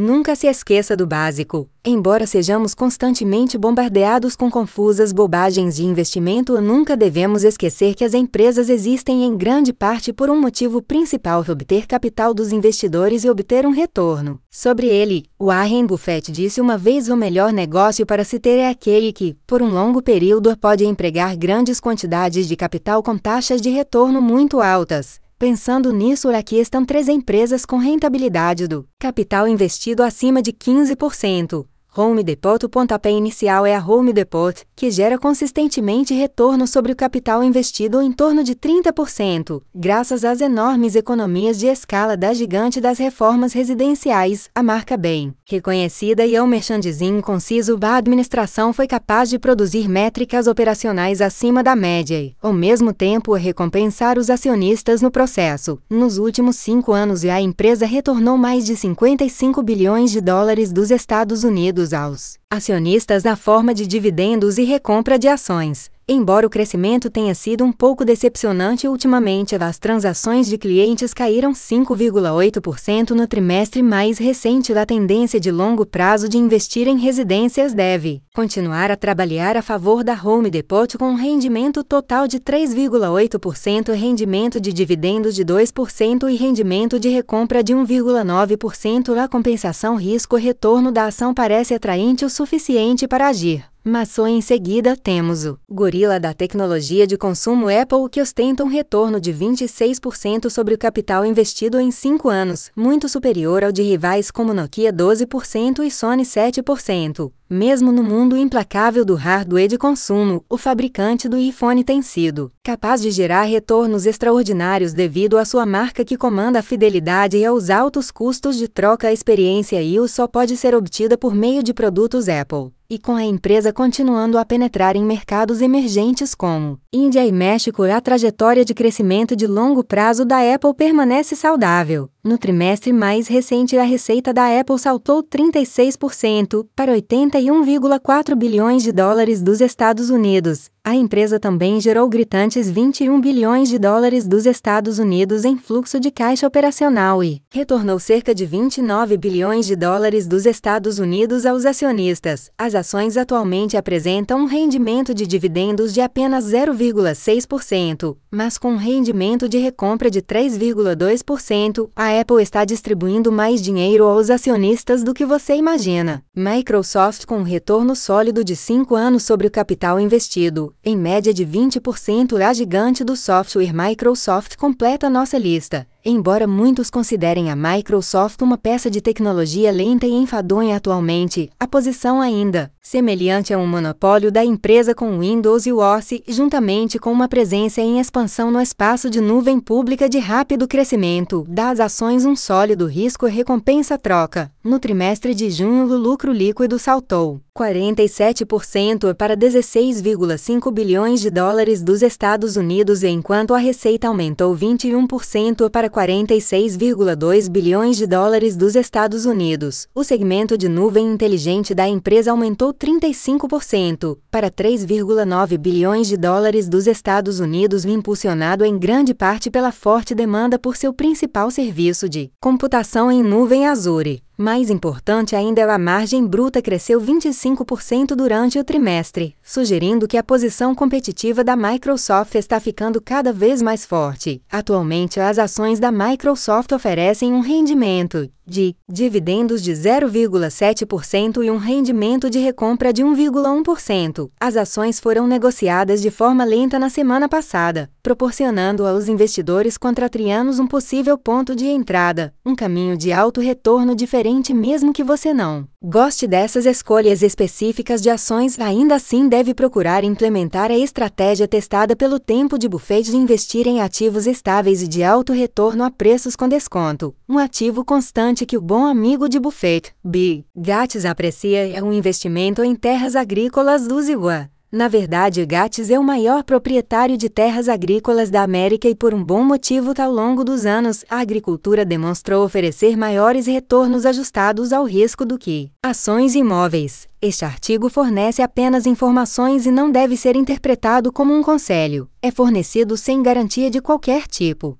Nunca se esqueça do básico. Embora sejamos constantemente bombardeados com confusas bobagens de investimento, nunca devemos esquecer que as empresas existem em grande parte por um motivo principal: obter capital dos investidores e obter um retorno. Sobre ele, Warren Buffett disse uma vez: o melhor negócio para se ter é aquele que, por um longo período, pode empregar grandes quantidades de capital com taxas de retorno muito altas. Pensando nisso, aqui estão três empresas com rentabilidade do capital investido acima de 15%. Home Depot O pontapé inicial é a Home Depot, que gera consistentemente retorno sobre o capital investido em torno de 30%, graças às enormes economias de escala da gigante das reformas residenciais, a marca bem reconhecida e ao merchandising conciso, a administração foi capaz de produzir métricas operacionais acima da média e, ao mesmo tempo, recompensar os acionistas no processo. Nos últimos cinco anos, a empresa retornou mais de 55 bilhões de dólares dos Estados Unidos aos acionistas na forma de dividendos e recompra de ações. Embora o crescimento tenha sido um pouco decepcionante ultimamente, as transações de clientes caíram 5,8% no trimestre mais recente. A tendência de longo prazo de investir em residências deve continuar a trabalhar a favor da Home Depot com um rendimento total de 3,8%, rendimento de dividendos de 2% e rendimento de recompra de 1,9%. A compensação risco-retorno da ação parece atraente o suficiente para agir. Mas só em seguida temos o gorila da tecnologia de consumo Apple que ostenta um retorno de 26% sobre o capital investido em 5 anos, muito superior ao de rivais como Nokia 12% e Sony 7%. Mesmo no mundo implacável do hardware de consumo, o fabricante do iPhone tem sido capaz de gerar retornos extraordinários devido à sua marca que comanda a fidelidade e aos altos custos de troca. A experiência e o só pode ser obtida por meio de produtos Apple e com a empresa continuando a penetrar em mercados emergentes como Índia e México, a trajetória de crescimento de longo prazo da Apple permanece saudável. No trimestre mais recente, a receita da Apple saltou 36% para 81,4 bilhões de dólares dos Estados Unidos. A empresa também gerou gritantes 21 bilhões de dólares dos Estados Unidos em fluxo de caixa operacional e retornou cerca de 29 bilhões de dólares dos Estados Unidos aos acionistas. As ações atualmente apresentam um rendimento de dividendos de apenas 0,6%, mas com um rendimento de recompra de 3,2%. A Apple está distribuindo mais dinheiro aos acionistas do que você imagina. Microsoft com um retorno sólido de 5 anos sobre o capital investido, em média de 20%, a gigante do software Microsoft completa nossa lista. Embora muitos considerem a Microsoft uma peça de tecnologia lenta e enfadonha atualmente, a posição ainda, semelhante a um monopólio da empresa com Windows e Office, juntamente com uma presença em expansão no espaço de nuvem pública de rápido crescimento, dá às ações um sólido risco-recompensa-troca. No trimestre de junho, o lucro líquido saltou 47% para 16,5 bilhões de dólares dos Estados Unidos, enquanto a receita aumentou 21% para 46,2 bilhões de dólares dos Estados Unidos. O segmento de nuvem inteligente da empresa aumentou 35% para 3,9 bilhões de dólares dos Estados Unidos, impulsionado em grande parte pela forte demanda por seu principal serviço de computação em nuvem Azure. Mais importante ainda, a margem bruta cresceu 25% durante o trimestre, sugerindo que a posição competitiva da Microsoft está ficando cada vez mais forte. Atualmente, as ações da Microsoft oferecem um rendimento de dividendos de 0,7% e um rendimento de recompra de 1,1%. As ações foram negociadas de forma lenta na semana passada, proporcionando aos investidores contratrianos um possível ponto de entrada, um caminho de alto retorno diferente mesmo que você não goste dessas escolhas específicas de ações, ainda assim deve procurar implementar a estratégia testada pelo tempo de Buffett de investir em ativos estáveis e de alto retorno a preços com desconto, um ativo constante que o bom amigo de Buffett, Bill Gates, aprecia é um investimento em terras agrícolas do Ziwa. Na verdade, Gates é o maior proprietário de terras agrícolas da América e por um bom motivo ao longo dos anos, a agricultura demonstrou oferecer maiores retornos ajustados ao risco do que ações imóveis. Este artigo fornece apenas informações e não deve ser interpretado como um conselho. É fornecido sem garantia de qualquer tipo.